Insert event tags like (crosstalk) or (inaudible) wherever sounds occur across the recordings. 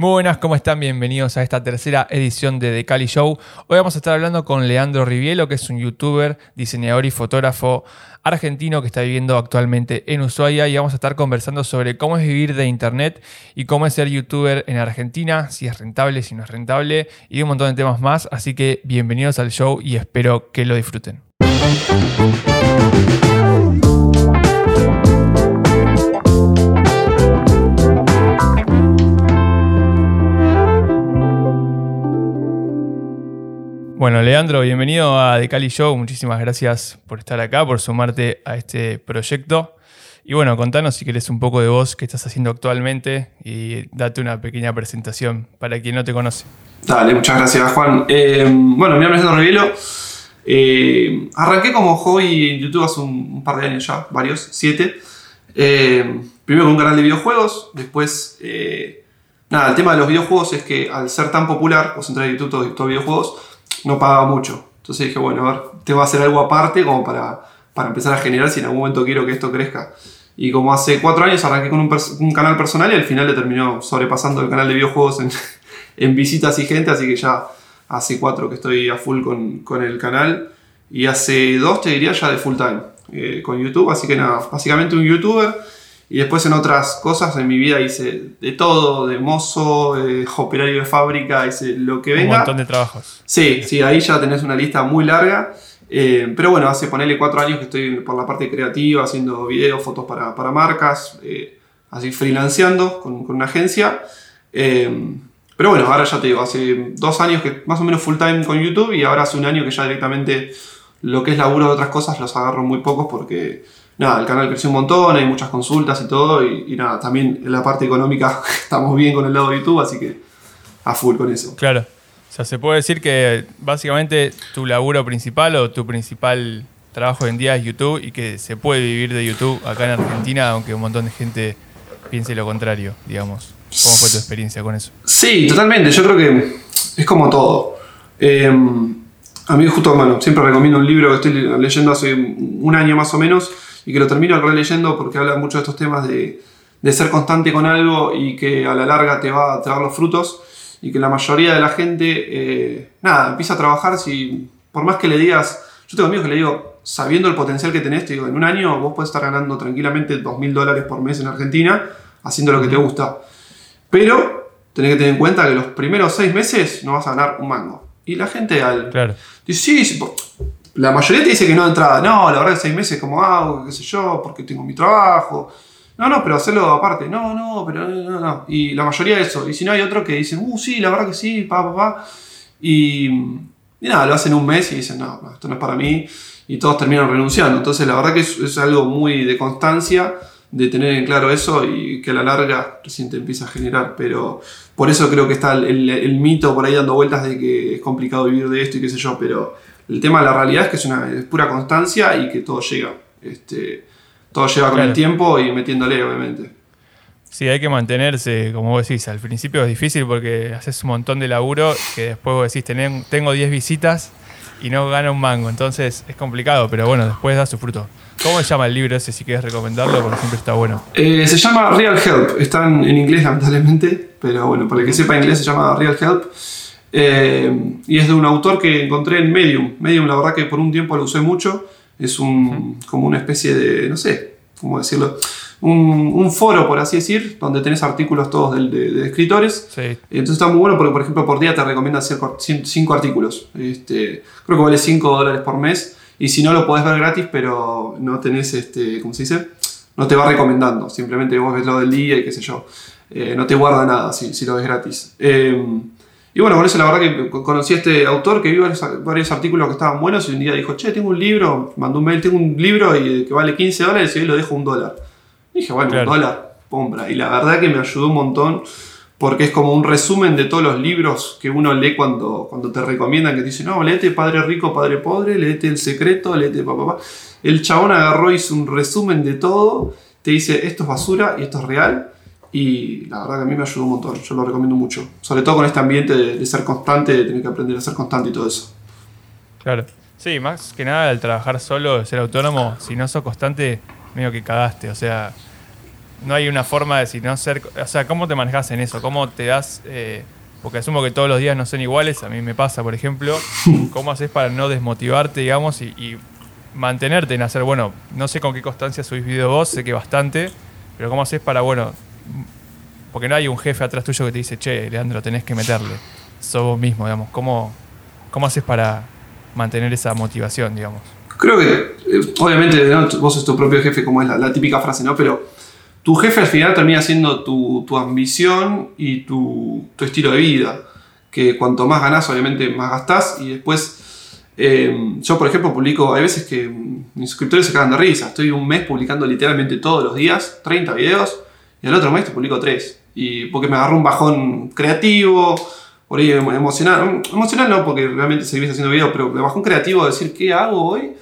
Muy buenas, ¿cómo están? Bienvenidos a esta tercera edición de The Cali Show. Hoy vamos a estar hablando con Leandro Rivielo, que es un youtuber, diseñador y fotógrafo argentino que está viviendo actualmente en Ushuaia y vamos a estar conversando sobre cómo es vivir de internet y cómo es ser youtuber en Argentina, si es rentable, si no es rentable y un montón de temas más. Así que bienvenidos al show y espero que lo disfruten. Bueno, Leandro, bienvenido a The Cali Show. Muchísimas gracias por estar acá, por sumarte a este proyecto. Y bueno, contanos si querés un poco de vos, qué estás haciendo actualmente y date una pequeña presentación para quien no te conoce. Dale, muchas gracias, Juan. Eh, bueno, mi nombre es Leandro Rivielo. Eh, arranqué como hobby en YouTube hace un, par de años ya, varios, siete. Eh, primero con un canal de videojuegos, después. nada, el tema de los videojuegos es que al ser tan popular, vos entrar a YouTube todos todo videojuegos no pagaba mucho. Entonces dije, bueno, a ver, tengo que hacer algo aparte como para, para empezar a generar si en algún momento quiero que esto crezca. Y como hace cuatro años arranqué con un, canal personal y al final le terminó sobrepasando el canal de videojuegos en, (laughs) en, visitas y gente, así que ya hace cuatro que estoy a full con, con el canal. Y hace dos, te diría, ya de full time eh, con YouTube. Así que nada, básicamente un youtuber y después en otras cosas en mi vida hice de todo, de mozo, de operario de fábrica, hice lo que venga. Un montón de trabajos. Sí, sí, ahí ya tenés una lista muy larga. Eh, pero bueno, hace ponerle cuatro años que estoy por la parte creativa, haciendo videos, fotos para, para marcas, eh, así freelanceando con, con una agencia. Eh, pero bueno, ahora ya te digo, hace dos años que más o menos full time con YouTube y ahora hace un año que ya directamente lo que es laburo de otras cosas los agarro muy pocos porque nada, el canal creció un montón, hay muchas consultas y todo, y, nada, también en la parte económica (laughs) estamos bien con el lado de YouTube, así que a full con eso. Claro. O sea, se puede decir que básicamente tu laburo principal o tu principal trabajo hoy en día es YouTube y que se puede vivir de YouTube acá en Argentina, aunque un montón de gente piense lo contrario, digamos. ¿Cómo fue tu experiencia con eso? Sí, totalmente. Yo creo que es como todo. Em, a mí justo, bueno, siempre recomiendo un libro que estoy leyendo hace un año más o menos, y que lo termino releyendo porque habla mucho de estos temas de, de, ser constante con algo y que a la larga te va a traer los frutos y que la mayoría de la gente, eh, nada, empieza a trabajar si, por más que le digas, yo tengo amigos que le digo, sabiendo el potencial que tenés, te digo, en un año vos puedes estar ganando tranquilamente 2.000 dólares por mes en Argentina haciendo lo que te gusta. Pero tenés que tener en cuenta que los primeros seis meses no vas a ganar un mango. Y la gente al... Claro. Dice, sí, la mayoría te dice que no de entrada. No, la verdad que seis meses como hago, qué sé yo, porque tengo mi trabajo. No, no, pero hacerlo aparte. No, no, pero no, no. Y la mayoría de eso. Y si no hay otro que dicen, uh, sí, la verdad que sí, pa, pa, pa. Y, nada, lo hacen un mes y dicen, no, esto no es para mí. Y todos terminan renunciando. Entonces, la verdad que es, algo muy de constancia, de tener en claro eso y que a la larga recién te empieza a generar. Pero por eso creo que está el, el mito por ahí dando vueltas de que es complicado vivir de esto y qué sé yo. Pero el tema de la realidad es que es una pura constancia y que todo llega. Este, todo lleva con el tiempo y metiéndole, obviamente. Sí, hay que mantenerse, como vos decís, al principio es difícil porque haces un montón de laburo que después vos decís, tengo 10 visitas y no gana un mango, entonces es complicado, pero bueno, después da su fruto. ¿Cómo se llama el libro ese si quieres recomendarlo? Porque siempre está bueno. Eh, se llama Real Help, está en, en inglés lamentablemente, pero bueno, para el que sepa inglés se llama Real Help. Eh, y es de un autor que encontré en Medium. Medium, la verdad que por un tiempo lo usé mucho. Es un, como una especie de, no sé, ¿cómo decirlo? Un, foro, por así decir, donde tenés artículos todos de, escritores. Entonces está muy bueno porque, por ejemplo, por día te recomienda hacer 5 artículos. Este, creo que vale 5 dólares por mes. Y si no, lo podés ver gratis, pero no tenés, este, ¿cómo se dice? No te va recomendando. Simplemente vos ves lo del día y qué sé yo. Eh, no te guarda nada si, si lo ves gratis. Eh, y bueno, con eso la verdad que conocí a este autor que vio varios, artículos que estaban buenos y un día dijo, che, tengo un libro, mandó un mail, tengo un libro y que vale 15 dólares y hoy lo dejo un dólar. Y dije, bueno, un dólar, pombra. Y la verdad que me ayudó un montón porque es como un resumen de todos los libros que uno lee cuando, cuando te recomiendan, que te dicen, no, léete Padre Rico, Padre Pobre, léete El Secreto, léete papá. El chabón agarró, hizo un resumen de todo, te dice, esto es basura y esto es real y la verdad que a mí me ayudó un montón, yo lo recomiendo mucho. Sobre todo con este ambiente de, ser constante, de tener que aprender a ser constante y todo eso. Claro. Sí, más que nada al trabajar solo, ser autónomo, si no sos constante, medio que cagaste. O sea, no hay una forma de si no ser. O sea, ¿cómo te manejas en eso? ¿Cómo te das.? eh, porque asumo que todos los días no son iguales, a mí me pasa, por ejemplo. (laughs) ¿Cómo haces para no desmotivarte, digamos, y, y mantenerte en hacer, bueno, no sé con qué constancia subís video vos, sé que bastante, pero ¿cómo haces para, bueno, porque no hay un jefe atrás tuyo que te dice, che, Leandro, tenés que meterle. Sos vos mismo, digamos. ¿Cómo, cómo haces para mantener esa motivación, digamos? Creo que, eh, obviamente, ¿no? vos sos tu propio jefe, como es la, la típica frase, ¿no? Pero tu jefe al final termina siendo tu, tu ambición y tu, tu estilo de vida. Que cuanto más ganás, obviamente, más gastás. Y después, eh, yo, por ejemplo, publico, hay veces que mis suscriptores se cagan de risa. Estoy un mes publicando literalmente todos los días, 30 videos, y el otro mes te publico 3. Y porque me agarró un bajón creativo, por ahí emo- emocional. Emocional no, porque realmente seguís haciendo videos, pero me bajón creativo de decir, ¿qué hago hoy?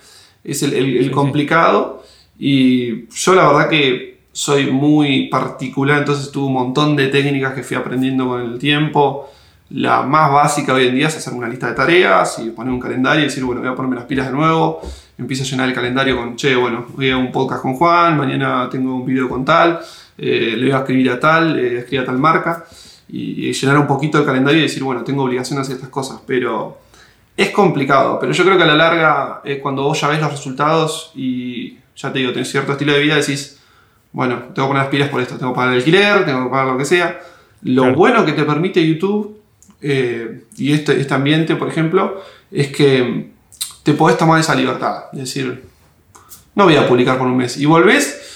Es el, el- el Sí, sí. complicado. Y yo la verdad que soy muy particular, entonces tuve un montón de técnicas que fui aprendiendo con el tiempo. La más básica hoy en día es hacer una lista de tareas y poner un calendario y decir, bueno, voy a ponerme las pilas de nuevo. Empiezo a llenar el calendario con, che, bueno, hoy hago un podcast con Juan, mañana tengo un video con tal, eh, le voy a escribir a tal, eh, escribir a tal marca. Y, y llenar un poquito el calendario y decir, bueno, tengo obligación de hacer estas cosas. Pero es complicado, pero yo creo que a la larga, eh, cuando vos ya ves los resultados y ya te digo, tenés cierto estilo de vida, decís, bueno, tengo que poner las pilas por esto, tengo que pagar el alquiler, tengo que pagar lo que sea. Lo Claro. bueno que te permite YouTube eh, y este, este ambiente, por ejemplo, es que te podés tomar esa libertad. Es decir, no voy a publicar por un mes. Y volvés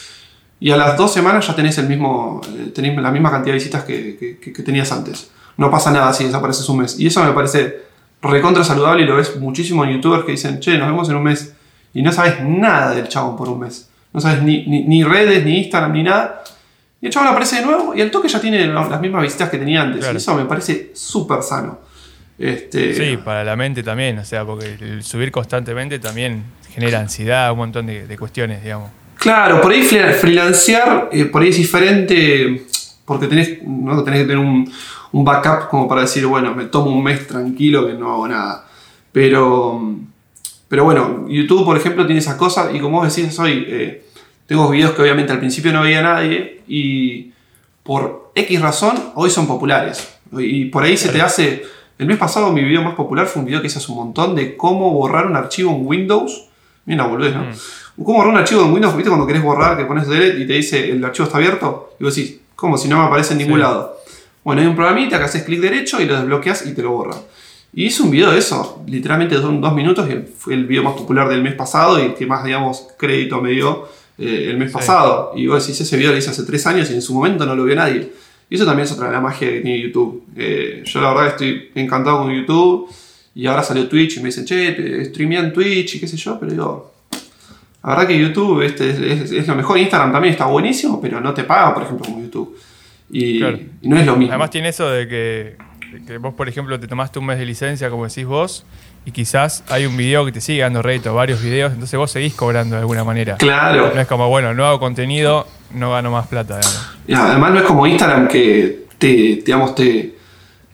y a las dos semanas ya tenés, el mismo, eh, tenés la misma cantidad de visitas que, que- que- que tenías antes. No pasa nada si desapareces un mes. Y eso me parece recontra saludable y lo ves muchísimo en youtubers que dicen, che, nos vemos en un mes. Y no sabes nada del chabón por un mes. No sabes ni, ni, ni redes, ni Instagram, ni nada. Y el chabón aparece de nuevo y el toque ya tiene las mismas visitas que tenía antes. Claro. Y eso me parece súper sano. Este, Sí, para la mente también, o sea, porque el subir constantemente también genera ansiedad, un montón de, de cuestiones, digamos. Claro, por ahí fre- freelancear, eh, por ahí es diferente, porque tenés, ¿no? tenés que tener un, un backup como para decir, bueno, me tomo un mes tranquilo que no hago nada. Pero, pero bueno, YouTube, por ejemplo, tiene esas cosas y como vos decís hoy, eh, tengo videos que obviamente al principio no veía nadie y por X razón hoy son populares. Y por ahí se te hace... El mes pasado mi video más popular fue un video que hice hace un montón de cómo borrar un archivo en Windows. Mira, boludez, ¿no? ¿Cómo borrar un archivo en Windows? ¿Viste cuando querés borrar, que pones delete y te dice el archivo está abierto? Y vos decís, ¿cómo? Si no me aparece en ningún Sí. lado. Bueno, hay un programita que haces clic derecho y lo desbloqueas y te lo borra. Y hice un video de eso, literalmente son dos minutos y fue el video más popular del mes pasado y que más, digamos, crédito me dio eh, el mes Sí. pasado. Y vos decís, ese video lo hice hace tres años y en su momento no lo vio nadie. Y eso también es otra de la magia que tiene YouTube. Eh, yo la verdad estoy encantado con YouTube y ahora salió Twitch y me dicen, che, te streamea en Twitch y qué sé yo, pero digo, la verdad que YouTube este, es, es- es lo mejor. Instagram también está buenísimo, pero no te paga, por ejemplo, como YouTube. Y, Claro. y no es lo mismo. Además tiene eso de que, de que vos, por ejemplo, te tomaste un mes de licencia, como decís vos, y quizás hay un video que te sigue dando rédito, varios videos, entonces vos seguís cobrando de alguna manera. claro. No es como, bueno, no hago contenido, no gano más plata. digamos. Y además no es como Instagram que te, digamos, te,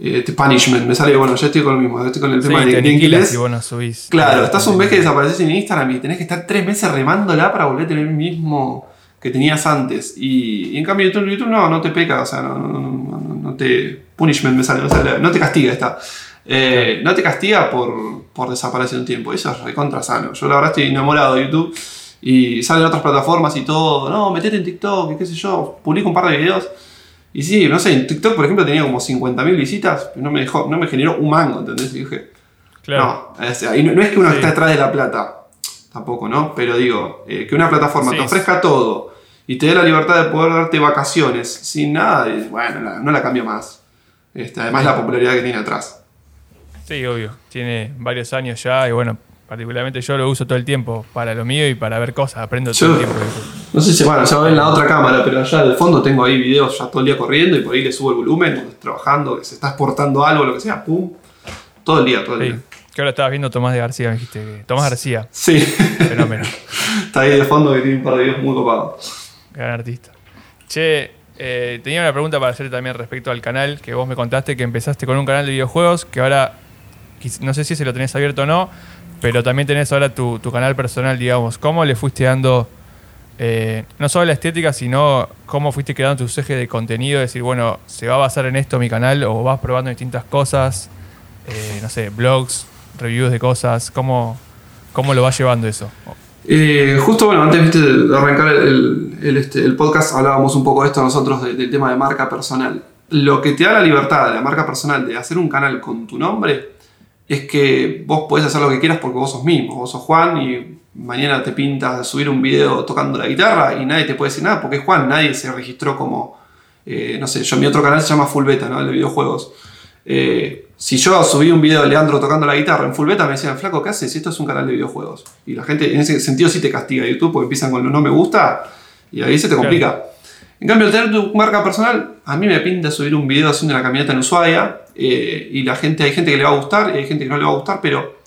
eh, te punishment. Me sale, bueno, yo estoy con lo mismo, estoy con el Sí, tema te de, de inglés. no subís. Claro, estás un mes que desapareces en Instagram y tenés que estar tres meses remándola para volver a tener el mismo que tenías antes. Y, y en cambio YouTube, YouTube no, no te peca, o sea, no, no, no, no- te... Punishment me sale, me sale, no te castiga, está. Eh, no te castiga por, por desaparecer un tiempo, eso es recontra sano. Yo la verdad estoy enamorado de YouTube y salen otras plataformas y todo, no, metete en TikTok y qué sé yo, publico un par de videos. Y sí, no sé, en TikTok por ejemplo tenía como 50.000 visitas, pero no me, dejó, no me generó un mango, ¿entendés? Y dije, Claro. no, o sea, y no, no es que uno Sí. está detrás de la plata, tampoco, ¿no? Pero digo, eh, que una plataforma Sí. te ofrezca todo y te dé la libertad de poder darte vacaciones sin nada, y, bueno, la- no la cambio más. Este, además la popularidad que tiene atrás. Sí, obvio. Tiene varios años ya y bueno, particularmente yo lo uso todo el tiempo para lo mío y para ver cosas. Aprendo todo Yo- el tiempo. No sé si bueno, se va en la otra cámara, pero allá del fondo tengo ahí videos ya todo el día corriendo y por ahí le subo el volumen, trabajando, que se está exportando algo, lo que sea, pum. Todo el día, todo el Sí. día. Que ahora estabas viendo Tomás de García, me dijiste. que- Tomás García, Sí, fenómeno. (laughs) está ahí de fondo que tiene un par de videos muy copados. Gran artista. Che, eh, tenía una pregunta para hacer también respecto al canal, que vos me contaste que empezaste con un canal de videojuegos, que ahora no sé si se lo tenés abierto o no, pero también tenés ahora tu, tu canal personal, digamos. ¿Cómo le fuiste dando eh, no solo la estética, sino cómo fuiste creando tus ejes de contenido, decir, bueno, se va a basar en esto mi canal o vas probando distintas cosas, eh, no sé, blogs, reviews de cosas, ¿cómo, cómo lo vas llevando eso? Eh, justo, bueno, antes de arrancar este, el, podcast hablábamos un poco de esto nosotros del tema de marca personal. Lo que te da la libertad de la marca personal de hacer un canal con tu nombre es que vos podés hacer lo que quieras porque vos sos mismo, vos sos Juan y mañana te pintas subir un video tocando la guitarra y nadie te puede decir nada porque es Juan, nadie se registró como, eh, no sé, yo mi otro canal se llama Full Beta, ¿no? El de videojuegos. Eh, si yo subí un video de Leandro tocando la guitarra en Full Beta, me decían, flaco, ¿qué haces? Esto es un canal de videojuegos. Y la gente en ese sentido sí te castiga YouTube porque empiezan con lo no me gusta y ahí se te complica. En cambio, al tener tu marca personal, a mí me pinta subir un video haciendo la caminata en Ushuaia eh, y la gente, hay gente que le va a gustar y hay gente que no le va a gustar, pero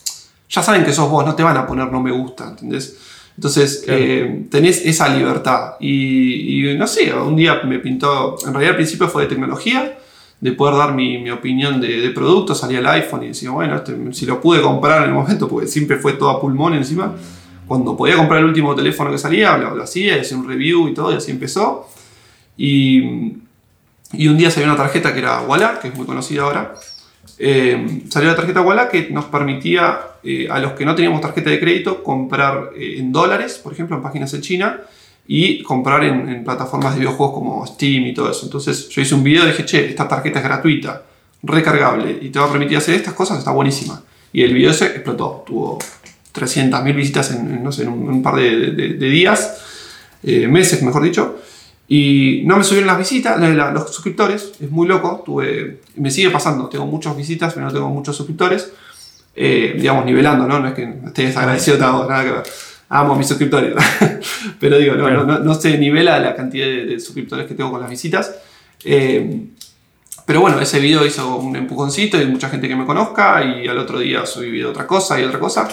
ya saben que sos vos, no te van a poner no me gusta, ¿entendés? Entonces eh, tenés esa libertad. Y, no sé, un día me pintó, en realidad al principio fue de tecnología, de poder dar mi, opinión de, de, producto, salía el iPhone y decía, bueno, este, si lo pude comprar en el momento, porque siempre fue todo a pulmón encima, cuando podía comprar el último teléfono que salía, lo, lo hacía, hacía un review y todo, y así empezó. Y, un día salió una tarjeta que era Walla, que es muy conocida ahora. Eh, salió la tarjeta Walla que nos permitía eh, a los que no teníamos tarjeta de crédito comprar eh, en dólares, por ejemplo, en páginas en China, y comprar en, plataformas de videojuegos como Steam y todo eso. Entonces yo hice un video y dije, che, esta tarjeta es gratuita, recargable, y te va a permitir hacer estas cosas, está buenísima. Y el video se explotó, tuvo 300.000 visitas en, no sé, en un, par de días, meses, mejor dicho. Y no me subieron las visitas, los suscriptores, es muy loco, tuve, me sigue pasando, tengo muchas visitas, pero no tengo muchos suscriptores, eh, digamos, nivelando, ¿no? No es que esté desagradecido, nada que ver. Amo a mis suscriptores, (laughs) pero digo, no, no, no, se nivela la cantidad de, suscriptores que tengo con las visitas. Eh, pero bueno, ese video hizo un empujoncito y mucha gente que me conozca y al otro día subí otra cosa y otra cosa.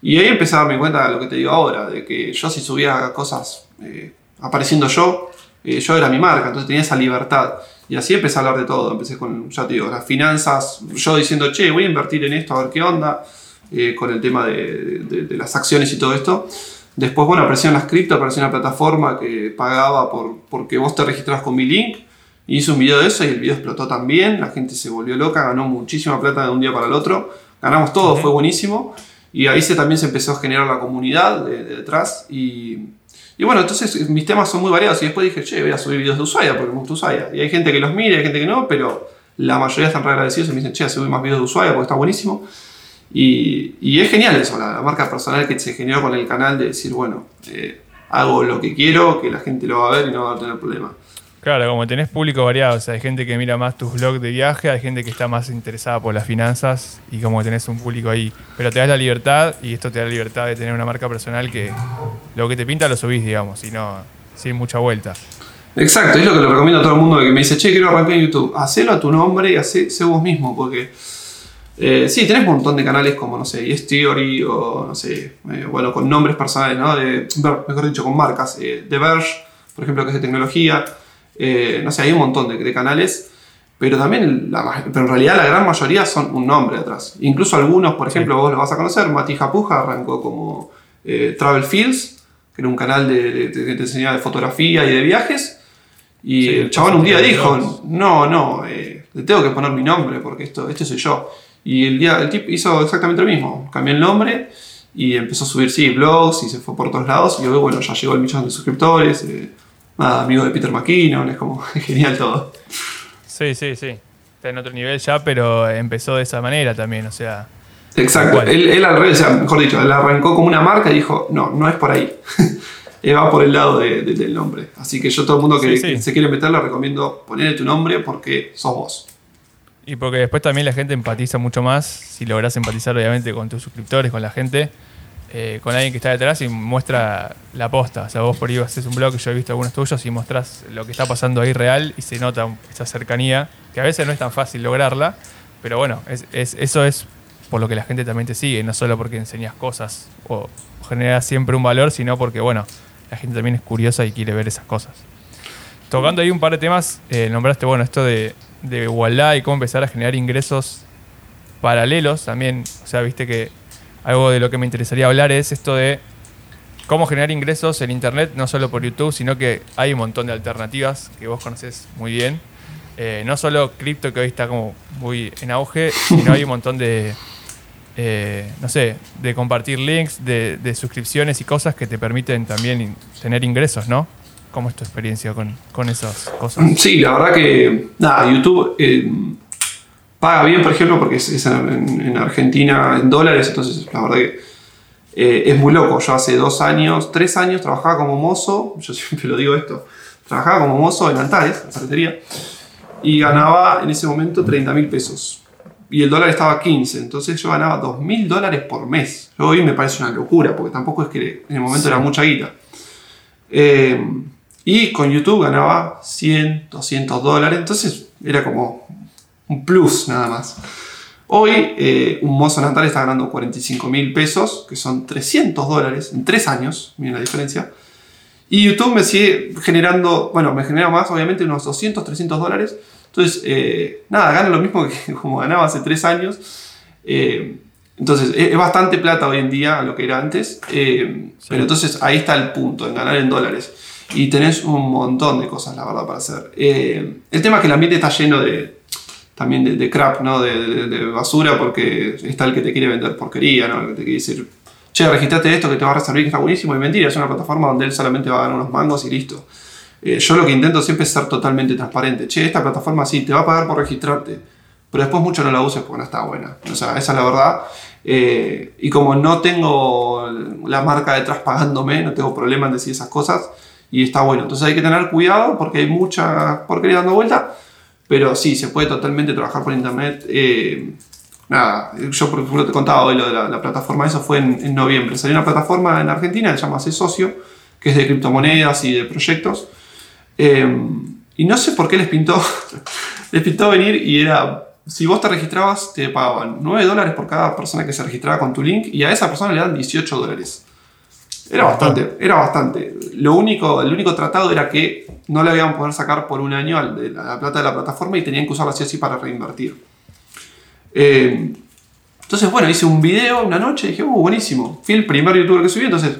Y ahí empecé a darme cuenta de lo que te digo ahora, de que yo si subía cosas eh, apareciendo yo, eh, yo era mi marca, entonces tenía esa libertad. Y así empecé a hablar de todo. Empecé con, ya te digo, las finanzas, yo diciendo, che, voy a invertir en esto, a ver qué onda, eh, con el tema de, las acciones y todo esto. Después, bueno, apareció en las cripto, apareció una plataforma que pagaba por porque vos te registras con mi link. Hice un video de eso y el video explotó también. La gente se volvió loca, ganó muchísima plata de un día para el otro. Ganamos todo, fue buenísimo. Y ahí se, también se empezó a generar la comunidad de detrás. Y, y bueno, entonces mis temas son muy variados y después dije, che, voy a subir videos de Ushuaia porque me gusta Ushuaia. Y hay gente que los mira, hay gente que no, pero la mayoría están re agradecidos y me dicen, che, subir más videos de Ushuaia porque está buenísimo. Y, y es genial eso, la, marca personal que se generó con el canal de decir, bueno, eh, hago lo que quiero, que la gente lo va a ver y no va a tener problema. Claro, como tenés público variado, o sea, hay gente que mira más tus blogs de viaje, hay gente que está más interesada por las finanzas y como tenés un público ahí. Pero te das la libertad y esto te da la libertad de tener una marca personal que lo que te pinta lo subís, digamos, y sin mucha vuelta. Exacto, es lo que le recomiendo a todo el mundo que me dice, che, quiero arrancar en YouTube. Hacelo a tu nombre y hacé, vos mismo, porque eh, sí, tenés un montón de canales como, no sé, Yes Theory o, no sé, eh, bueno, con nombres personales, ¿no? De, mejor dicho, con marcas. Eh, The por ejemplo, que es de tecnología. Eh, no sé, hay un montón de, canales, pero también, pero en realidad la gran mayoría son un nombre atrás. Incluso algunos, por ejemplo, vos lo vas a conocer, Mati Japuja arrancó como eh, Travel Fields, que era un canal de, que te enseñaba de fotografía y de viajes. Y el chabón un día dijo, no, no, eh, le tengo que poner mi nombre porque esto, este soy yo. Y el, día, el tipo hizo exactamente lo mismo, cambió el nombre y empezó a subir, sí, blogs y se fue por todos lados. Y hoy, bueno, ya llegó el millón de suscriptores nada, amigo de Peter McKinnon, es como (laughs) genial todo. Sí, sí, sí. Está en otro nivel ya, pero empezó de esa manera también, o sea. Exacto. Él, al revés, o sea, mejor dicho, él arrancó como una marca y dijo, no, no es por ahí. (laughs) va por el lado del nombre. Así que yo todo el mundo que, se quiere meter le recomiendo ponerle tu nombre porque sos vos. Y porque después también la gente empatiza mucho más, si logras empatizar obviamente con tus suscriptores, con la gente, eh, con alguien que está detrás y muestra la posta. O sea, vos por ahí haces un blog, yo he visto algunos tuyos y mostrás lo que está pasando ahí real y se nota esa cercanía, que a veces no es tan fácil lograrla, pero bueno, eso es por lo que la gente también te sigue, no solo porque enseñas cosas o, generas siempre un valor, sino porque, bueno, la gente también es curiosa y quiere ver esas cosas. Tocando ahí un par de temas, eh, nombraste, bueno, esto de, de y cómo empezar a generar ingresos paralelos también. O sea, viste que algo de lo que me interesaría hablar es esto de cómo generar ingresos en Internet, no solo por YouTube, sino que hay un montón de alternativas que vos conocés muy bien. Eh, no solo cripto, que hoy está como muy en auge, sino hay un montón de, eh, no sé, de compartir links, de, de, suscripciones y cosas que te permiten también tener ingresos, ¿no? ¿Cómo es tu experiencia con, con esas cosas? Sí, la verdad que, nada, YouTube eh, paga bien, por ejemplo, porque es, en, en, Argentina en dólares, entonces la verdad que eh, es muy loco. Yo hace dos años, tres años trabajaba como mozo, (laughs) yo siempre lo digo esto, trabajaba como mozo en Antares, en ferretería, y ganaba en ese momento 30 mil pesos. Y el dólar estaba a 15, entonces yo ganaba 2 mil dólares por mes. Hoy me parece una locura, porque tampoco es que en el momento sí. era mucha guita. Eh, y con YouTube ganaba 100, 200 dólares, entonces era como un plus nada más. Hoy eh, un mozo natal está ganando 45 mil pesos, que son 300 dólares en 3 años, miren la diferencia. Y YouTube me sigue generando, bueno, me genera más, obviamente, unos 200, 300 dólares. Entonces, eh, nada, gana lo mismo que (laughs) como ganaba hace 3 años. Eh, entonces, es, bastante plata hoy en día a lo que era antes. Sí. Pero entonces ahí está el punto, en ganar en dólares. Y tenés un montón de cosas, la verdad, para hacer. El tema es que el ambiente está lleno de, también de, de crap, ¿no? De, de, basura, porque está el que te quiere vender porquería, ¿no? El que te quiere decir, che, registrate esto que te va a reservar que está buenísimo. Y mentira, es una plataforma donde él solamente va a ganar unos mangos y listo. Eh, yo lo que intento siempre es ser totalmente transparente. Che, esta plataforma sí, te va a pagar por registrarte. Pero después mucho no la uses porque no está buena. O sea, esa es la verdad. Eh, y como no tengo la marca detrás pagándome, no tengo problema en decir esas cosas. Y está bueno. Entonces hay que tener cuidado porque hay mucha porquería dando vuelta. Pero sí, se puede totalmente trabajar por internet. Eh, nada, yo por ejemplo te contaba hoy lo de la, la plataforma, eso fue en, en, noviembre. Salió una plataforma en Argentina que se llama Socio, que es de criptomonedas y de proyectos. Eh, y no sé por qué les pintó, (laughs) les pintó venir y era, si vos te registrabas, te pagaban 9 dólares por cada persona que se registraba con tu link y a esa persona le dan 18 dólares. Era bastante, era bastante. Lo único, el único tratado era que no le habían poder sacar por un año la plata de la plataforma y tenían que usarla así así para reinvertir. Eh, entonces, bueno, hice un video una noche y dije, uh, buenísimo. Fui el primer youtuber que subí, entonces,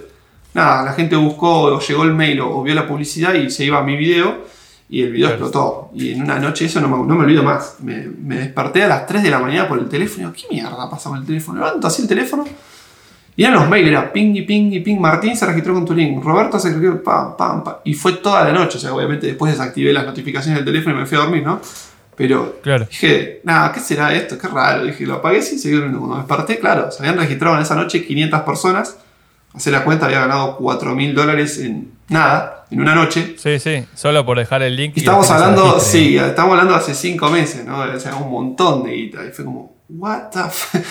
nada, la gente buscó, o llegó el mail o, o, vio la publicidad y se iba a mi video y el video explotó. Y en una noche eso no me, no me olvido más. Me, me, desperté a las 3 de la mañana por el teléfono y digo, ¿qué mierda pasa con el teléfono? Levanto así el teléfono y eran los mails, era ping y ping y ping. Martín se registró con tu link. Roberto se registró, pam, pam, pam. Y fue toda la noche. O sea, obviamente después desactivé las notificaciones del teléfono y me fui a dormir, ¿no? Pero claro. dije, nada, ¿qué será esto? Qué raro. Dije, lo apagué seguí durmiendo. Cuando me desperté, claro, se habían registrado en esa noche 500 personas. Hace la cuenta, había ganado 4 mil dólares en nada, en una noche. Sí, sí, solo por dejar el link. Y estamos hablando, sí, estamos hablando hace 5 meses, ¿no? O sea, un montón de guita. Y fue como, ¿what the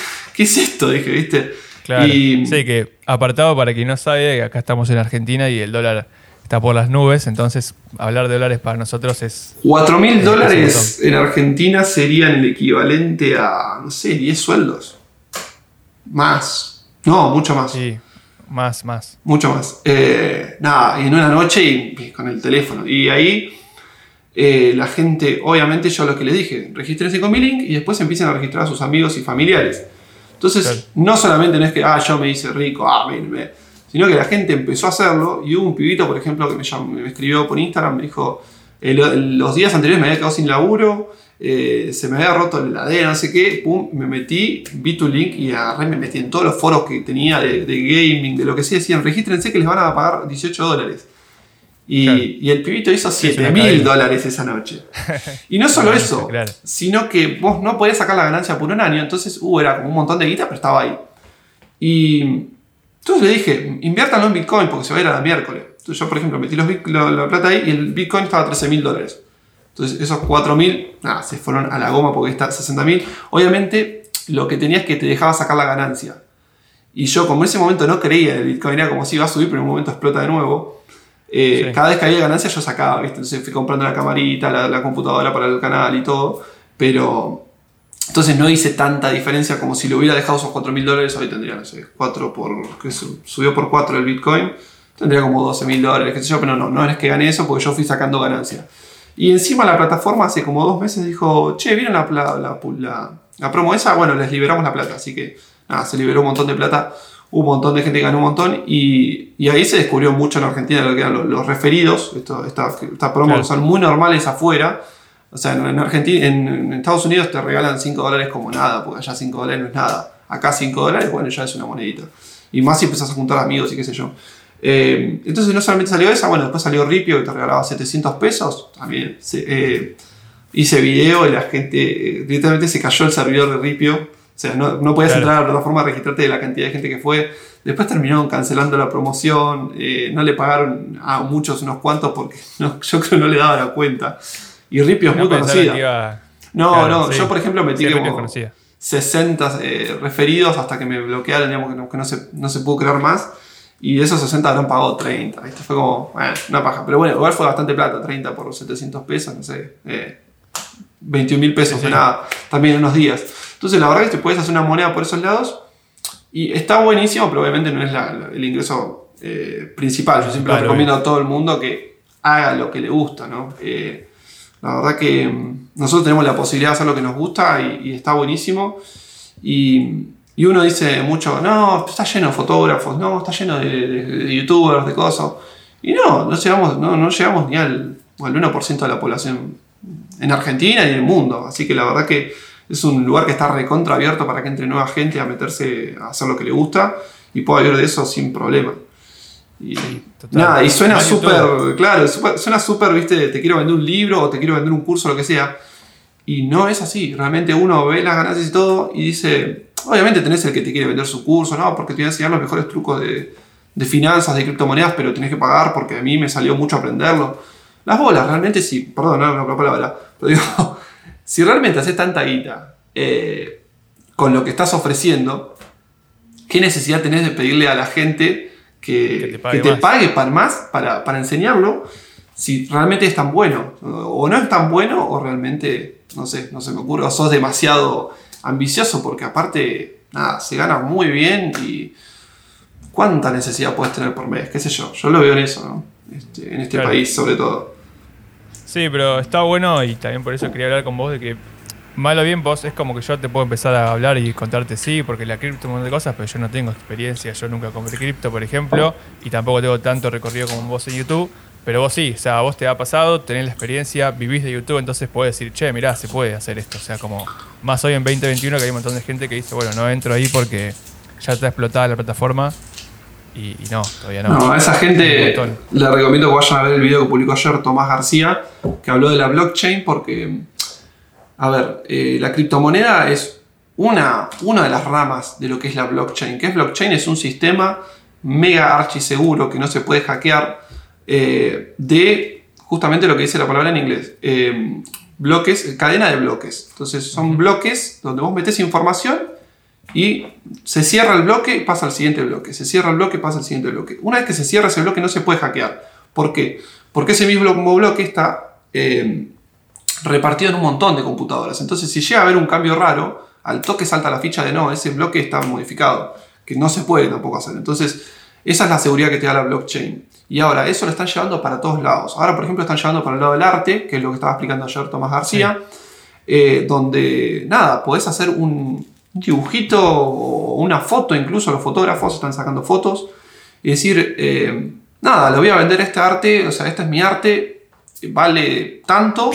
(laughs) ¿Qué es esto? Dije, ¿viste? Claro. Y, sí, que apartado para quien no sabe, acá estamos en Argentina y el dólar está por las nubes, entonces hablar de dólares para nosotros es... 4 mil dólares en Argentina serían el equivalente a, no sé, 10 sueldos. Más. No, mucho más. Sí, más, más. Mucho más. Eh, nada, y en una noche y, y, con el teléfono. Y ahí eh, la gente, obviamente yo lo que les dije, regístrense con mi link y después empiecen a registrar a sus amigos y familiares. Entonces, claro. no solamente no es que, ah, yo me hice rico, ah, me, me, sino que la gente empezó a hacerlo y hubo un pibito, por ejemplo, que me, llamó, me escribió por Instagram, me dijo, eh, los días anteriores me había quedado sin laburo, eh, se me había roto la heladera, no sé qué, pum, me metí, vi tu link y agarré, me metí en todos los foros que tenía de, de gaming, de lo que sea, decían, regístrense que les van a pagar 18 dólares. Y, claro. y, el pibito hizo 7 mil dólares esa noche. (laughs) Y no solo eso, claro. sino que vos no podías sacar la ganancia por un año, entonces uh, era como un montón de guita, pero estaba ahí. Y entonces le dije, inviértanlo en Bitcoin porque se va a ir a la miércoles. Entonces yo, por ejemplo, metí los, la, la, plata ahí y el Bitcoin estaba a 13 mil dólares. Entonces esos 4 mil, nada, se fueron a la goma porque está a 60 mil. Obviamente lo que tenías es que te dejaba sacar la ganancia. Y yo como en ese momento no creía en el Bitcoin, era como si iba a subir, pero en un momento explota de nuevo. Eh, sí. Cada vez que había ganancia yo sacaba, ¿viste? Entonces fui comprando la camarita, la, la, computadora para el canal y todo. Pero entonces no hice tanta diferencia como si le hubiera dejado esos 4 mil dólares. Hoy tendría, no sé, 4 por. que subió por 4 el Bitcoin. Tendría como 12 mil dólares, qué sé yo. Pero no, no es que gané eso porque yo fui sacando ganancia. Y encima la plataforma hace como dos meses dijo: Che, ¿vieron la, la, la, la promo esa? Bueno, les liberamos la plata. Así que nada, se liberó un montón de plata. Un montón de gente que ganó un montón y, y ahí se descubrió mucho en Argentina lo que eran los, los referidos. Esto, esta, esta promo Claro. son muy normales afuera. O sea, en, en Argentina, en, en Estados Unidos te regalan 5 dólares como nada, porque allá 5 dólares no es nada. Acá 5 dólares, bueno, ya es una monedita. Y más si empezás a juntar amigos y qué sé yo. Eh, entonces no solamente salió esa, bueno, después salió Ripio que te regalaba 700 pesos. También se- eh, hice video y la gente, eh, literalmente se cayó el servidor de Ripio. O sea, no, no podías Claro. entrar a la plataforma a registrarte de la cantidad de gente que fue. Después terminaron cancelando la promoción. eh, no le pagaron a muchos unos cuantos porque (laughs) no- yo creo que no le daba la cuenta. Y Ripio es No muy conocida. iba- No, Claro, no, sí. yo por ejemplo metí Sí, como conocida. 60 eh, referidos hasta que me bloquearon, digamos que no, que no se, no se pudo crear más. Y de esos 60 habrán pagado 30. ¿viste? Fue como, una paja. Pero bueno, igual fue bastante plata, 30 por 700 pesos, no sé. Eh, 21 mil pesos Sí, de nada, también en unos días. Entonces la verdad es que te puedes hacer una moneda por esos lados. Y está buenísimo, pero obviamente no es la- la- el ingreso eh, principal. Yo siempre Claro, recomiendo a todo el mundo que haga lo que le gusta, ¿no? Eh, la verdad que mm, nosotros tenemos la posibilidad de hacer lo que nos gusta y, y está buenísimo. Y, y uno dice mucho, no, está lleno de fotógrafos, no, está lleno de, de- de youtubers, de cosas. Y no, no llegamos, no, no llegamos ni al, al 1% de la población en Argentina y en el mundo. Así que la verdad que es un lugar que está recontra abierto para que entre nueva gente a meterse a hacer lo que le gusta y pueda vivir de eso sin problema. Y, total. nada, y suena súper, claro, súper- suena súper, viste, te quiero vender un libro o te quiero vender un curso, lo que sea. Y no es así. Realmente uno ve las ganancias y todo y dice, obviamente tenés el que te quiere vender su curso, ¿no? Porque te voy a enseñar los mejores trucos de, de finanzas, de criptomonedas, pero tenés que pagar porque a mí me salió mucho aprenderlo. Las bolas, realmente sí, perdón, no, no, la palabra, pero digo, si realmente haces tanta guita eh, con lo que estás ofreciendo, ¿qué necesidad tenés de pedirle a la gente que, Que te que pague te más. pague para más para, para enseñarlo? Si realmente es tan bueno, o no es tan bueno, o realmente, no sé, no se me ocurre, o sos demasiado ambicioso, porque aparte, nada, se gana muy bien y cuánta necesidad puedes tener por mes, qué sé yo, yo lo veo en eso, ¿no? Este, en este Claro. país sobre todo. Sí, pero está bueno y también por eso quería hablar con vos de que mal o bien vos es como que yo te puedo empezar a hablar y contarte sí, porque la cripto un montón de cosas, pero yo no tengo experiencia, yo nunca compré cripto, por ejemplo, y tampoco tengo tanto recorrido como vos en YouTube, pero vos sí, o sea, vos te ha pasado, tenés la experiencia, vivís de YouTube, entonces podés decir, che, mirá, se puede hacer esto, o sea, como más hoy en 2021 que hay un montón de gente que dice, bueno, no entro ahí porque ya está explotada la plataforma y, y no, todavía no. No, a esa gente le recomiendo que vayan a ver el video que publicó ayer Tomás García, que habló de la blockchain, porque, a ver, eh, la criptomoneda es una, una de las ramas de lo que es la blockchain. ¿Qué es blockchain? Es un sistema mega archiseguro que no se puede hackear eh, de justamente lo que dice la palabra en inglés. eh, bloques, cadena de bloques. Entonces son bloques donde vos metes información y se cierra el bloque y pasa al siguiente bloque. Se cierra el bloque pasa al siguiente bloque. Una vez que se cierra ese bloque no se puede hackear. ¿Por qué? Porque ese mismo bloque está eh, repartido en un montón de computadoras. Entonces si llega a haber un cambio raro, al toque salta la ficha de no, ese bloque está modificado. Que no se puede tampoco hacer. Entonces esa es la seguridad que te da la blockchain. Y ahora, eso lo están llevando para todos lados. Ahora, por ejemplo, están llevando para el lado del arte, que es lo que estaba explicando ayer Tomás García, eh, donde, nada, podés hacer un dibujito o una foto, incluso los fotógrafos están sacando fotos, y decir, eh, nada, le voy a vender este arte, o sea, este es mi arte, vale tanto,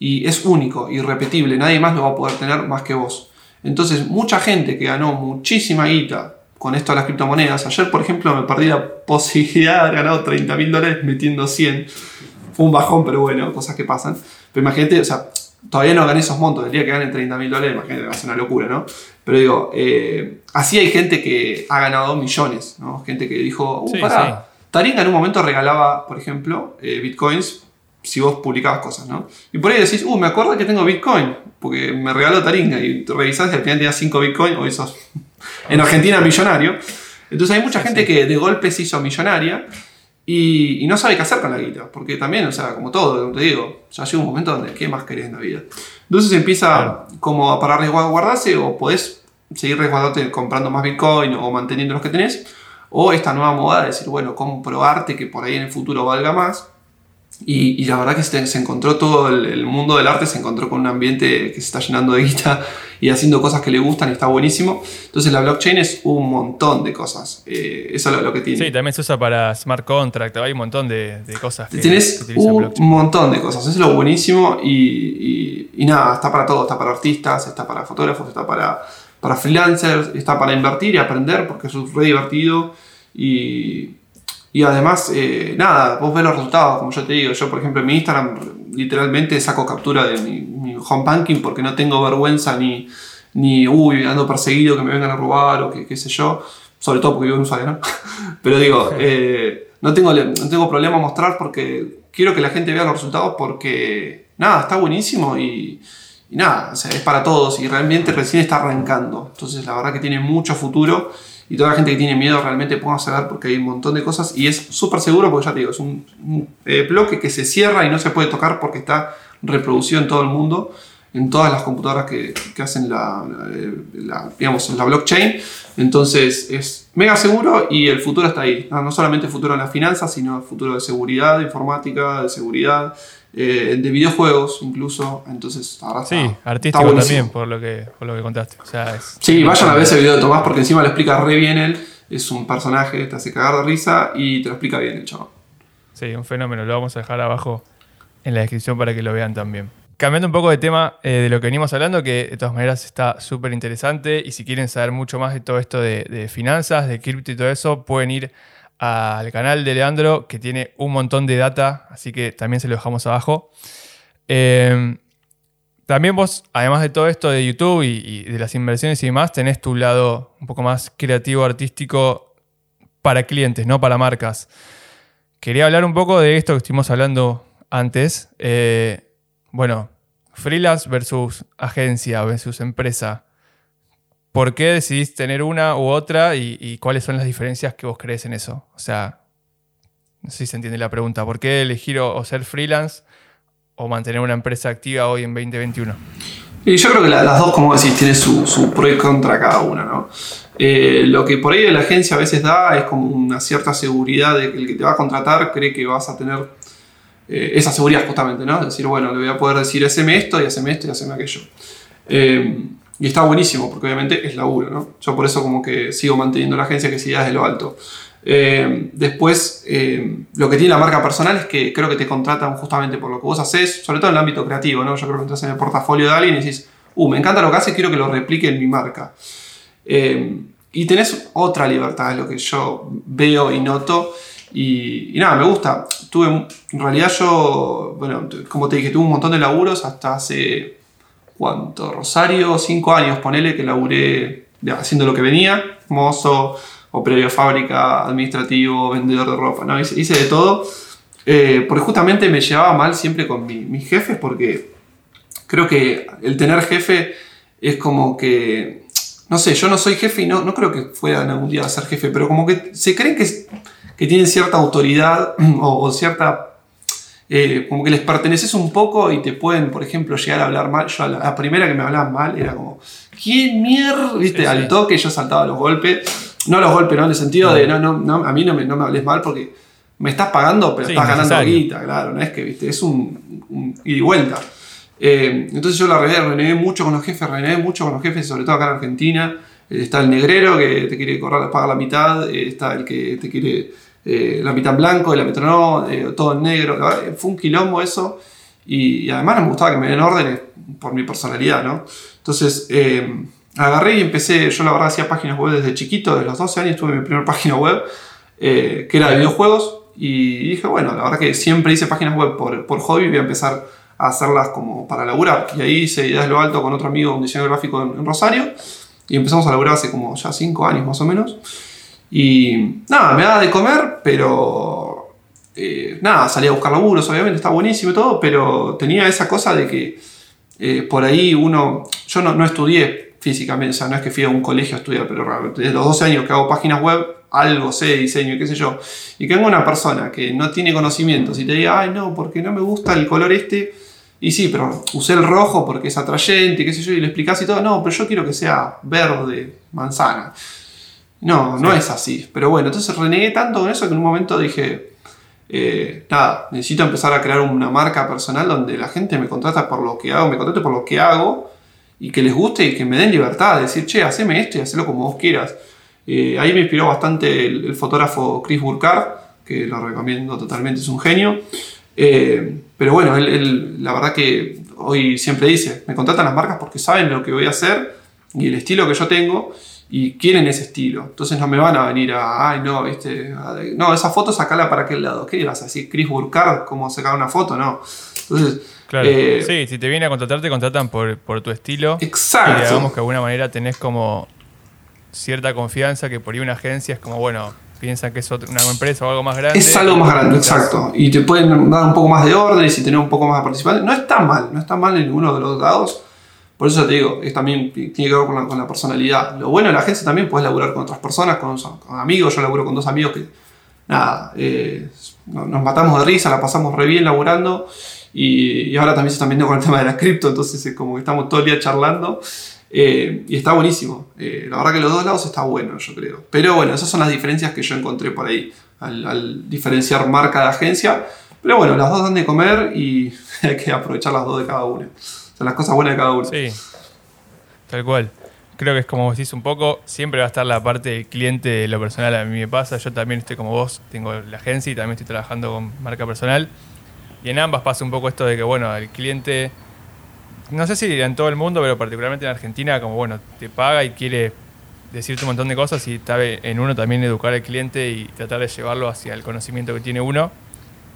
y es único, irrepetible, nadie más lo va a poder tener más que vos. Entonces, mucha gente que ganó muchísima guita con esto de las criptomonedas. Ayer, por ejemplo, me perdí la posibilidad de haber ganado 30 mil dólares metiendo 100. Fue un bajón, pero bueno, cosas que pasan. Pero imagínate, o sea, todavía no gané esos montos. El día que gane 30 mil dólares, imagínate, va a ser una locura, ¿no? Pero digo, eh, así hay gente que ha ganado millones, ¿no? Gente que dijo, uh, Sí, pará. sí. Taringa en un momento regalaba, por ejemplo, eh, bitcoins si vos publicabas cosas, ¿no? Y por ahí decís, uh, me acuerdo que tengo bitcoin, porque me regaló Taringa, y revisás y al final tenías 5 bitcoin, hoy sos (laughs) en Argentina millonario. Entonces hay mucha gente que de golpe se hizo millonaria y, y no sabe qué hacer con la guita, porque también, o sea, como todo, te digo, ya llega un momento donde, ¿qué más querés en la vida? Entonces empieza Claro. como a parar resguardarse o podés seguir resguardarte comprando más bitcoin o manteniendo los que tenés, o esta nueva moda de decir, bueno, compro arte que por ahí en el futuro valga más. Y, y la verdad que se, se encontró todo el, el mundo del arte, se encontró con un ambiente que se está llenando de guita y haciendo cosas que le gustan y está buenísimo. Entonces la blockchain es un montón de cosas. Eh, eso es lo que tiene. Sí, también se usa para smart contract, hay un montón de, cosas. Que, Tienes un montón de cosas, eso es lo buenísimo y, y, nada, está para todo, está para artistas, está para fotógrafos, está para, para freelancers, está para invertir y aprender porque es re divertido y y además, eh, nada, vos ves los resultados, como yo te digo. Yo, por ejemplo, en mi Instagram literalmente saco captura de mi, home banking porque no tengo vergüenza ni, ni, uy, ando perseguido que me vengan a robar o que, qué sé yo. Sobre todo porque vivo en Ushuaia, ¿no? (laughs) Pero digo, eh, no, tengo, no tengo problema mostrar porque quiero que la gente vea los resultados porque, nada, está buenísimo y, y nada, es para todos y realmente recién está arrancando. Entonces, la verdad que tiene mucho futuro y toda la gente que tiene miedo realmente póngase a ver porque hay un montón de cosas y es súper seguro porque ya te digo, es un, eh, bloque que se cierra y no se puede tocar porque está reproducido en todo el mundo, en todas las computadoras que, que hacen la, la, digamos, la blockchain. Entonces es mega seguro y el futuro está ahí. No, no solamente el futuro en las finanzas, sino el futuro de seguridad informática, de seguridad eh, de videojuegos incluso. Entonces, ahora Sí, artístico también, por lo, que, por lo que contaste. sí, vayan a ver ese video de Tomás porque encima lo explica re bien él. Es un personaje, te hace cagar de risa y te lo explica bien el chaval. Sí, un fenómeno. Lo vamos a dejar abajo en la descripción para que lo vean también. Cambiando un poco de tema eh, de lo que venimos hablando, que de todas maneras está súper interesante y si quieren saber mucho más de todo esto de, finanzas, de cripto y todo eso, pueden ir al canal de Leandro, que tiene un montón de data, así que también se lo dejamos abajo. Em, también vos, además de todo esto de YouTube y, de las inversiones y demás, tenés tu lado un poco más creativo, artístico para clientes, no para marcas. Quería hablar un poco de esto que estuvimos hablando antes. Eh, bueno, freelance versus agencia versus empresa. ¿Por qué decidís tener una u otra y, cuáles son las diferencias que vos crees en eso? O sea, no sé si se entiende la pregunta. ¿Por qué elegir o, ser freelance o mantener una empresa activa hoy en 2021? Y yo creo que las dos, como decís, tienen su, pro y contra cada una, ¿no? Eh, lo que por ahí la agencia a veces da es como una cierta seguridad de que el que te va a contratar cree que vas a tener eh, esa seguridad justamente, ¿no? Decir, bueno, le voy a poder decir, haceme esto y haceme esto y haceme aquello. Eh, y está buenísimo, porque obviamente es laburo, ¿no? Yo por eso como que sigo manteniendo la agencia que siga desde lo alto. Eh, después, lo que tiene la marca personal es que creo que te contratan justamente por lo que vos haces, sobre todo en el ámbito creativo, ¿no? Yo creo que entras en el portafolio de alguien y decís, uh, me encanta lo que hace, quiero que lo replique en mi marca. Y tenés otra libertad, es lo que yo veo y noto. Y, nada, me gusta. Tuve, en realidad yo, bueno, como te dije, tuve un montón de laburos hasta hace ¿cuánto? Rosario, cinco años, ponele que laburé haciendo lo que venía, mozo, operario de fábrica, administrativo, vendedor de ropa, ¿no? Hice, de todo, eh, porque justamente me llevaba mal siempre con mis jefes, porque creo que el tener jefe es como que, no sé, yo no soy jefe y no, no creo que puedan algún día ser jefe, pero como que se creen que, que tienen cierta autoridad (clears throat) o cierta eh, como que les perteneces un poco y te pueden, por ejemplo, llegar a hablar mal. Yo la, primera que me hablaban mal era como, ¿quién mierda? ¿Viste? Al toque yo saltaba los golpes. No los golpes, ¿no? En el sentido de, no, no, no, a mí no me, no me hables mal porque me estás pagando, pero estás ganando guita, claro. No es que, ¿viste? Es un, un ida y vuelta. Eh, entonces yo la renegué mucho con los jefes, renegué mucho con los jefes, sobre todo acá en Argentina. Eh, está el negrero que te quiere correr, pagar la mitad. está el que te quiere eh, la mitad en blanco y la mitad no, eh, todo en negro. fue un quilombo eso. Y, además me gustaba que me den órdenes por mi personalidad, ¿no? Entonces eh, agarré y empecé, yo la verdad hacía páginas web desde chiquito, desde los 12 años tuve mi primera (laughs) página web, que era de videojuegos. Y dije, bueno, la verdad que siempre hice páginas web por, por hobby, voy a empezar a hacerlas como para laburar. Y ahí hice Ideas lo Alto con otro amigo, un diseñador gráfico en, en Rosario. Y empezamos a laburar hace como ya 5 años más o menos. Y nada, me da de comer, pero eh, nada, salí a buscar laburos, obviamente, está buenísimo y todo, pero tenía esa cosa de que eh, por ahí uno, yo no, no, estudié físicamente, o sea, no es que fui a un colegio a estudiar, pero desde los 12 años que hago páginas web, algo sé de diseño, qué sé yo, y que venga una persona que no tiene conocimientos y te diga, ay no, porque no me gusta el color este, y sí, pero usé el rojo porque es atrayente, qué sé yo, y le explicás y todo, no, pero yo quiero que sea verde, manzana. No, no es así. Pero bueno, entonces renegué tanto con eso que en un momento dije, eh, nada, necesito empezar a crear una marca personal donde la gente me contrata por lo que hago, me contrate por lo que hago y que les guste y que me den libertad de decir, che, haceme esto y hacelo como vos quieras. Eh, ahí me inspiró bastante el, fotógrafo Chris Burkhardt, que lo recomiendo totalmente, es un genio. Eh, pero bueno, él, la verdad que hoy siempre dice, me contratan las marcas porque saben lo que voy a hacer y el estilo que yo tengo y quieren ese estilo. Entonces no me van a venir a, ay, no, viste, no, esa foto sacala para aquel lado. ¿Qué ibas a decir? Chris Burkhardt, cómo sacar una foto, no. Entonces, claro. Eh, sí, si te viene a contratar, te contratan por, tu estilo. Exacto. Y digamos que de alguna manera tenés como cierta confianza que por ahí una agencia es como, bueno, piensan que es una empresa o algo más grande. Es algo más grande, exacto. Y te pueden dar un poco más de órdenes y tener un poco más de participación. No está mal, no está mal en ninguno de los lados. Por eso te digo, es también tiene que ver con la, personalidad. Lo bueno de la agencia también puedes laburar con otras personas, con, amigos. Yo laburo con dos amigos que, nada, eh, nos matamos de risa, la pasamos re bien laburando. Y, ahora también se están viendo con el tema de la cripto, entonces es como que estamos todo el día charlando. Eh, y está buenísimo. Eh, la verdad que los dos lados está bueno, yo creo. Pero bueno, esas son las diferencias que yo encontré por ahí al, diferenciar marca de agencia. Pero bueno, las dos dan de comer y (laughs) hay que aprovechar las dos de cada una. Sea, las cosas buenas de cada una. Sí, tal cual. Creo que es como decís un poco, siempre va a estar la parte del cliente lo personal. A mí me pasa, yo también estoy como vos, tengo la agencia y también estoy trabajando con marca personal. Y en ambas pasa un poco esto de que, bueno, el cliente no sé si en todo el mundo, pero particularmente en Argentina, como bueno, te paga y quiere decirte un montón de cosas y sabe en uno también educar al cliente y tratar de llevarlo hacia el conocimiento que tiene uno,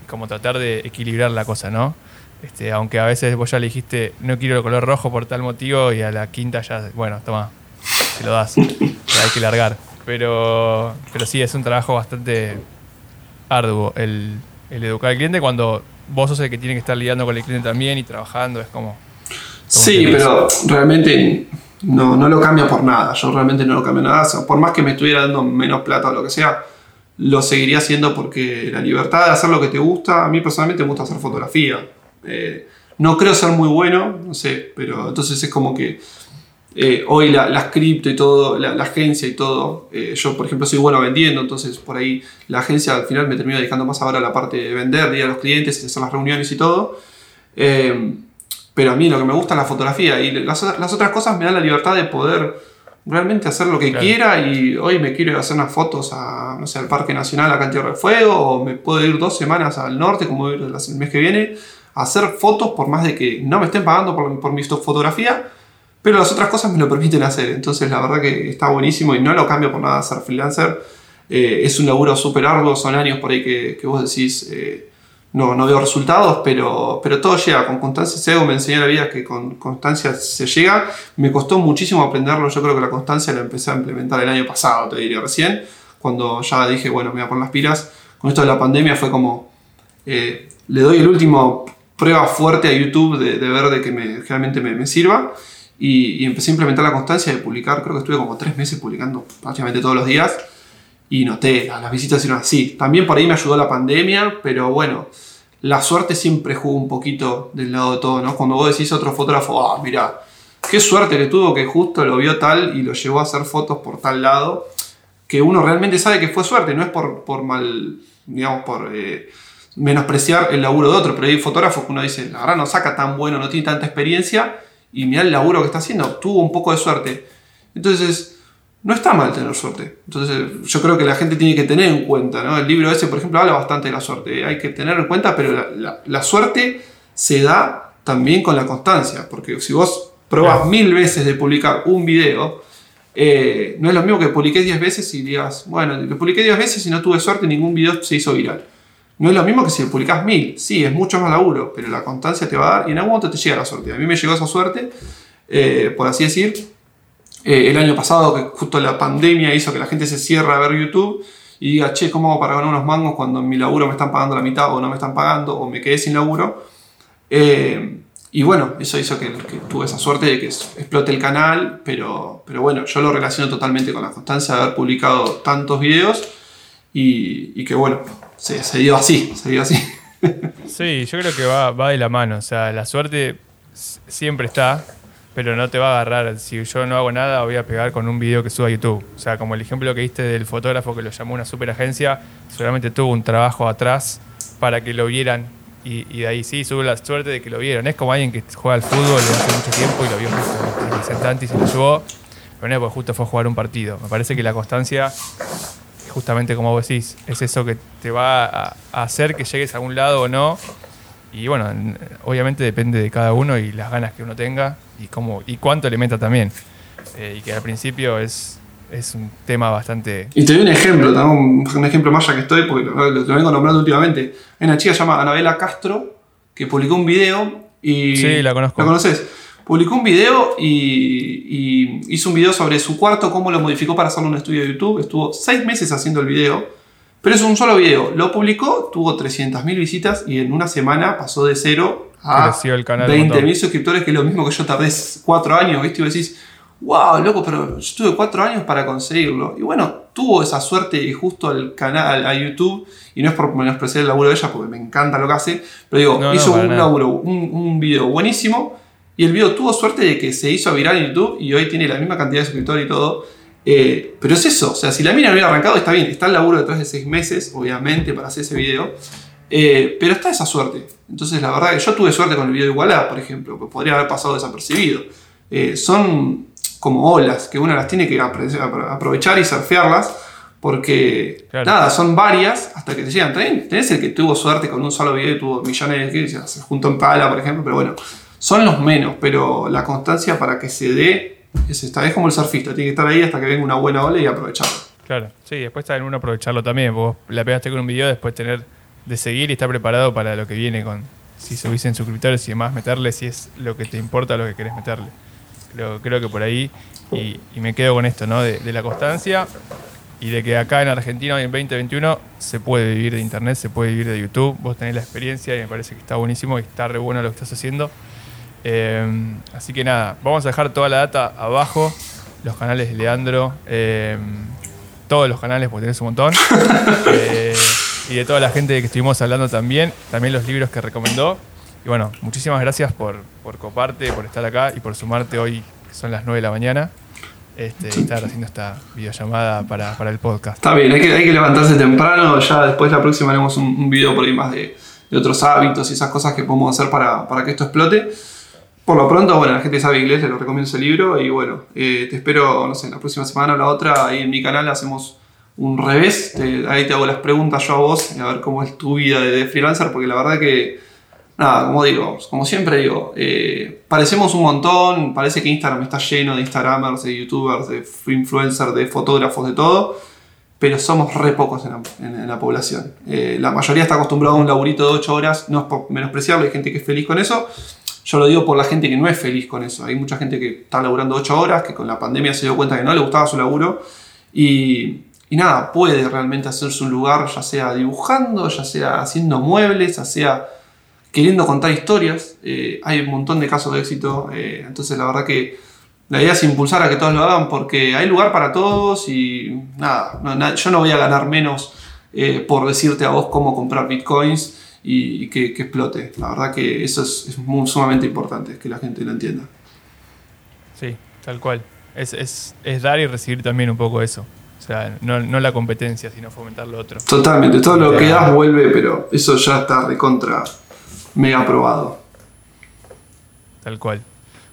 como tratar de equilibrar la cosa, ¿no? Este, aunque a veces vos ya le dijiste, no quiero el color rojo por tal motivo, y a la quinta ya, bueno, toma, te lo das, hay que largar. Pero, pero sí, es un trabajo bastante arduo el, el educar al cliente cuando vos sos el que tiene que estar lidiando con el cliente también y trabajando, es como Sí, pero realmente no, no lo cambio por nada. Yo realmente no lo cambio nada. por más que me estuviera dando menos plata o lo que sea, lo seguiría haciendo porque la libertad de hacer lo que te gusta, a mí personalmente me gusta hacer fotografía. Eh, no creo ser muy bueno, no sé, pero entonces es como que eh, hoy la, cripto y todo, la, agencia y todo, eh, yo por ejemplo soy bueno vendiendo, entonces por ahí la agencia al final me termina dedicando más ahora a la parte de vender, de ir a los clientes, hacer las reuniones y todo. Pero a mí lo que me gusta es la fotografía y las, otras cosas me dan la libertad de poder realmente hacer lo que quiera y hoy me quiero ir a hacer unas fotos a, no sé, al Parque Nacional acá en Tierra del Fuego o me puedo ir dos semanas al norte como ir el mes que viene a hacer fotos por más de que no me estén pagando por, por mi fotografía, pero las otras cosas me lo permiten hacer. Entonces la verdad que está buenísimo y no lo cambio por nada ser freelancer. Eh, es un laburo súper arduo, son años por ahí que, vos decís... Eh, no, no veo resultados, pero, pero todo llega con constancia. Sego me enseñó la vida que con constancia se llega. Me costó muchísimo aprenderlo. Yo creo que la constancia la empecé a implementar el año pasado, te diría recién, cuando ya dije, bueno, me voy a poner las pilas. Con esto de la pandemia fue como, eh, le doy el último prueba fuerte a YouTube de, ver de que me, realmente me, sirva. Y, empecé a implementar la constancia de publicar. Creo que estuve como tres meses publicando prácticamente todos los días y noté, las visitas eran así. También por ahí me ayudó la pandemia, pero bueno, la suerte siempre jugó un poquito del lado de todo, ¿no? Cuando vos decís a otro fotógrafo, ah, mira, qué suerte que tuvo que justo lo vio tal y lo llevó a hacer fotos por tal lado, que uno realmente sabe que fue suerte, no es por, por mal, digamos, por eh, menospreciar el laburo de otro, pero hay fotógrafos que uno dice, la verdad no saca tan bueno, no tiene tanta experiencia, y mira el laburo que está haciendo, tuvo un poco de suerte. Entonces, no está mal tener suerte. Entonces, yo creo que la gente tiene que tener en cuenta, ¿no? El libro ese, por ejemplo, habla bastante de la suerte. Hay que tener en cuenta, pero la, suerte se da también con la constancia. Porque si vos probás mil veces de publicar un video, eh, no es lo mismo que publiqué 10 veces y digas, bueno, lo publiqué 10 veces y no tuve suerte ningún video se hizo viral. No es lo mismo que si publicás mil. Sí, es mucho más laburo, pero la constancia te va a dar y en algún momento te llega la suerte. A mí me llegó esa suerte, eh, por así decir, eh, el año pasado, que justo la pandemia hizo que la gente se cierre a ver YouTube y diga, che, ¿cómo hago para ganar unos mangos cuando en mi laburo me están pagando la mitad o no me están pagando o me quedé sin laburo? Eh, y bueno, eso hizo que, tuve esa suerte de que explote el canal, pero, pero bueno, yo lo relaciono totalmente con la constancia de haber publicado tantos videos y, que bueno, se, se, dio así, así. Sí, yo creo que va, va de la mano, o sea, la suerte siempre está, pero no te va a agarrar. Si yo no hago nada, voy a pegar con un video que suba a YouTube. O sea, como el ejemplo que diste del fotógrafo que lo llamó una super agencia, seguramente tuvo un trabajo atrás para que lo vieran Y, de ahí sí, sube la suerte de que lo vieron. Es como alguien que juega al fútbol hace mucho tiempo y lo vio justo en el y se lo llevó. Pero no es porque justo fue a jugar un partido. Me parece que la constancia, justamente como vos decís, es eso que te va a, hacer que llegues a algún lado o no. Y bueno, obviamente depende de cada uno y las ganas que uno tenga y cómo y cuánto le meta también. Eh, y que al principio es, es un tema bastante. Y te doy un ejemplo, hago un, un ejemplo más ya que estoy, porque lo, lo- lo vengo nombrando últimamente. Hay una chica llamada Anabela Castro que publicó un video y. Sí, la conozco. ¿La conoces? Publicó un video y, y hizo un video sobre su cuarto, cómo lo modificó para hacerlo en un estudio de YouTube. Estuvo seis meses haciendo el video, pero es un solo video. Lo publicó, tuvo 300.000 visitas y en una semana pasó de cero a Creció el canal un montón. 20.000 suscriptores, que es lo mismo que yo tardé cuatro años, ¿viste? Y vos decís, wow, loco, pero yo tuve cuatro años para conseguirlo. Y bueno, tuvo esa suerte y justo al canal, a YouTube, y no es por menospreciar el laburo de ella, porque me encanta lo que hace, pero digo, No, no, hizo para un nada. laburo, un, un video buenísimo, y el video tuvo suerte de que se hizo viral en YouTube, y hoy tiene la misma cantidad de suscriptores y todo. Eh, pero es eso, o sea, si la mina no hubiera arrancado, está bien, está el laburo detrás de seis meses, obviamente, para hacer ese video. Eh, pero está esa suerte. Entonces, la verdad que yo tuve suerte con el video de Igualá, por ejemplo, que podría haber pasado desapercibido. Eh, son como olas que uno las tiene que aprovechar y surfearlas, porque Claro. nada, son varias hasta que te llegan. Tenés, tenés el que tuvo suerte con un solo video y tuvo millones de que se juntó en pala, por ejemplo, pero bueno, son los menos, pero la constancia para que se dé es esta. Es como el surfista, tiene que estar ahí hasta que venga una buena ola y aprovecharlo. Claro, sí, después está en uno aprovecharlo también. Vos la pegaste con un video, después tener de seguir y estar preparado para lo que viene con si subís en suscriptores y demás, meterle si es lo que te importa, lo que querés meterle. Creo, creo que por ahí, y, me quedo con esto, ¿no? De, de la constancia y de que acá en Argentina hoy en 2021 se puede vivir de internet, se puede vivir de YouTube. Vos tenés la experiencia y me parece que está buenísimo y está re bueno lo que estás haciendo. Eh, así que nada, vamos a dejar toda la data abajo, los canales de Leandro, eh, todos los canales, porque tenés un montón, (laughs) eh, y de toda la gente que estuvimos hablando también, también los libros que recomendó. Y bueno, muchísimas gracias por, por coparte, por estar acá y por sumarte hoy, que son las 9 de la mañana, este, estar haciendo esta videollamada para, para el podcast. Está bien, hay que, levantarse temprano. Ya después la próxima haremos un, un video por ahí más de, de otros hábitos y esas cosas que podemos hacer para, para que esto explote. Por lo pronto, bueno, la gente sabe inglés, les lo recomiendo ese libro. Y bueno, eh, te espero, no sé, la próxima semana o la otra. Ahí en mi canal hacemos un revés. Ahí te hago las preguntas yo a vos, a ver cómo es tu vida de, freelancer, porque la verdad que, nada, como digo, como siempre digo, eh, parecemos un montón. Parece que Instagram está lleno de Instagramers, de YouTubers, de influencers, de fotógrafos, de todo pero somos re pocos en la, población. Eh, la mayoría está acostumbrado a un laburito de 8 horas, no es por menospreciarlo, hay gente que es feliz con eso. Yo lo digo por la gente que no es feliz con eso. Hay mucha gente que está laburando 8 horas, que con la pandemia se dio cuenta que no le gustaba su laburo y, nada, puede realmente hacerse un lugar, ya sea dibujando, ya sea haciendo muebles, ya sea queriendo contar historias. Eh, hay un montón de casos de éxito, eh, entonces la verdad que la idea es impulsar a que todos lo hagan porque hay lugar para todos y nada, yo no voy a ganar menos eh, por decirte a vos cómo comprar bitcoins y, y que, que explote. La verdad que eso es, es muy, sumamente importante, que la gente lo entienda. Sí, tal cual. Es, es, es dar y recibir también un poco eso. O sea, no, no la competencia, sino fomentar lo otro. Totalmente, todo lo que das vuelve, pero eso ya está recontra mega aprobado. Tal cual.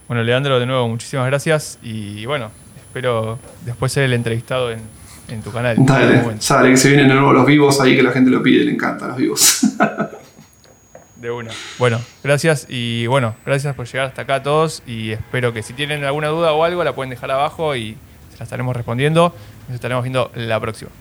Bueno, Leandro, de nuevo, muchísimas gracias y bueno, espero después ser el entrevistado en, en tu canal. Dale, sale que se vienen de nuevo los vivos ahí que la gente lo pide, le encantan los vivos. (laughs) De una. Bueno, gracias y bueno, gracias por llegar hasta acá a todos y espero que si tienen alguna duda o algo la pueden dejar abajo y se la estaremos respondiendo. Nos estaremos viendo la próxima.